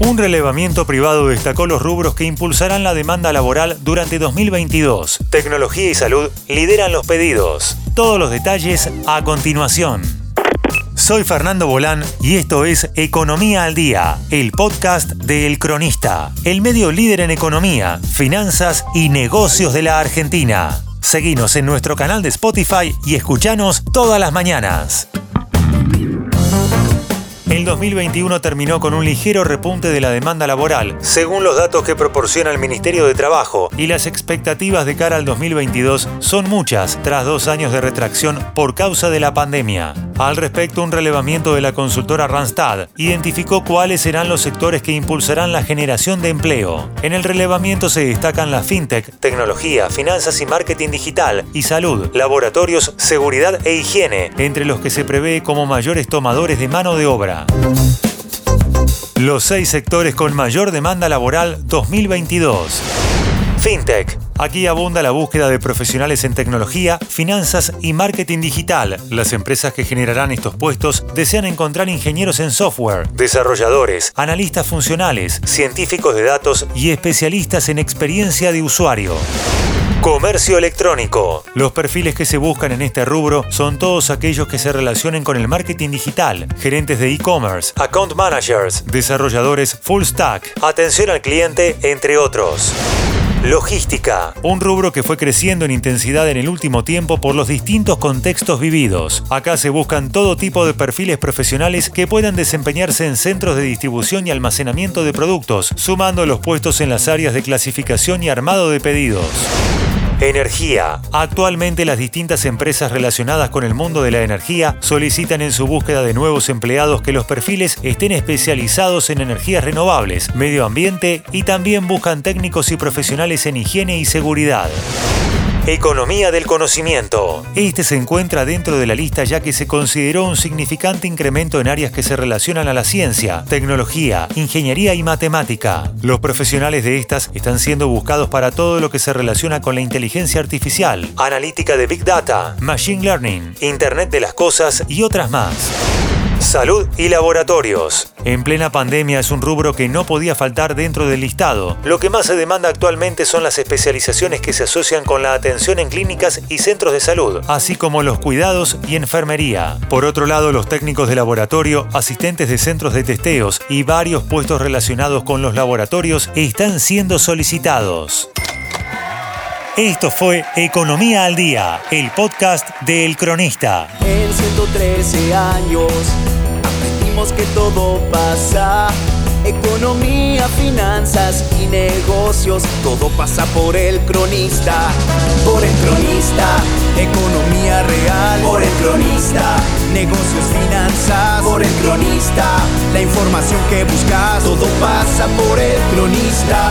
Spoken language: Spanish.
Un relevamiento privado destacó los rubros que impulsarán la demanda laboral durante 2022. Tecnología y salud lideran los pedidos. Todos los detalles a continuación. Soy Fernando Bolán y esto es Economía al Día, el podcast de El Cronista, el medio líder en economía, finanzas y negocios de la Argentina. Seguinos en nuestro canal de Spotify y escuchanos todas las mañanas. El 2021 terminó con un ligero repunte de la demanda laboral, según los datos que proporciona el Ministerio de Trabajo, y las expectativas de cara al 2022 son muchas, tras dos años de retracción por causa de la pandemia. Al respecto, un relevamiento de la consultora Randstad identificó cuáles serán los sectores que impulsarán la generación de empleo. En el relevamiento se destacan la fintech, tecnología, finanzas y marketing digital, y salud, laboratorios, seguridad e higiene, entre los que se prevé como mayores tomadores de mano de obra. Los seis sectores con mayor demanda laboral 2022. FinTech. Aquí abunda la búsqueda de profesionales en tecnología, finanzas y marketing digital. Las empresas que generarán estos puestos desean encontrar ingenieros en software, desarrolladores, analistas funcionales, científicos de datos y especialistas en experiencia de usuario. Comercio electrónico. Los perfiles que se buscan en este rubro son todos aquellos que se relacionen con el marketing digital, gerentes de e-commerce, account managers, desarrolladores full stack, atención al cliente, entre otros. Logística, un rubro que fue creciendo en intensidad en el último tiempo por los distintos contextos vividos. Acá se buscan todo tipo de perfiles profesionales que puedan desempeñarse en centros de distribución y almacenamiento de productos, sumando los puestos en las áreas de clasificación y armado de pedidos. Energía. Actualmente las distintas empresas relacionadas con el mundo de la energía solicitan en su búsqueda de nuevos empleados que los perfiles estén especializados en energías renovables, medio ambiente y también buscan técnicos y profesionales en higiene y seguridad. Economía del conocimiento. Este se encuentra dentro de la lista ya que se consideró un significante incremento en áreas que se relacionan a la ciencia, tecnología, ingeniería y matemática. Los profesionales de estas están siendo buscados para todo lo que se relaciona con la inteligencia artificial, analítica de Big Data, Machine Learning, Internet de las Cosas y otras más. Salud y laboratorios. En plena pandemia es un rubro que no podía faltar dentro del listado. Lo que más se demanda actualmente son las especializaciones que se asocian con la atención en clínicas y centros de salud, así como los cuidados y enfermería. Por otro lado, los técnicos de laboratorio, asistentes de centros de testeos y varios puestos relacionados con los laboratorios están siendo solicitados. Esto fue Economía al Día, el podcast de El Cronista. En 113 años aprendimos que todo pasa. Economía, finanzas y negocios, todo pasa por el cronista. Por el cronista, economía real. Por el cronista, negocios, finanzas. Por el cronista, la información que buscas, todo pasa por el cronista.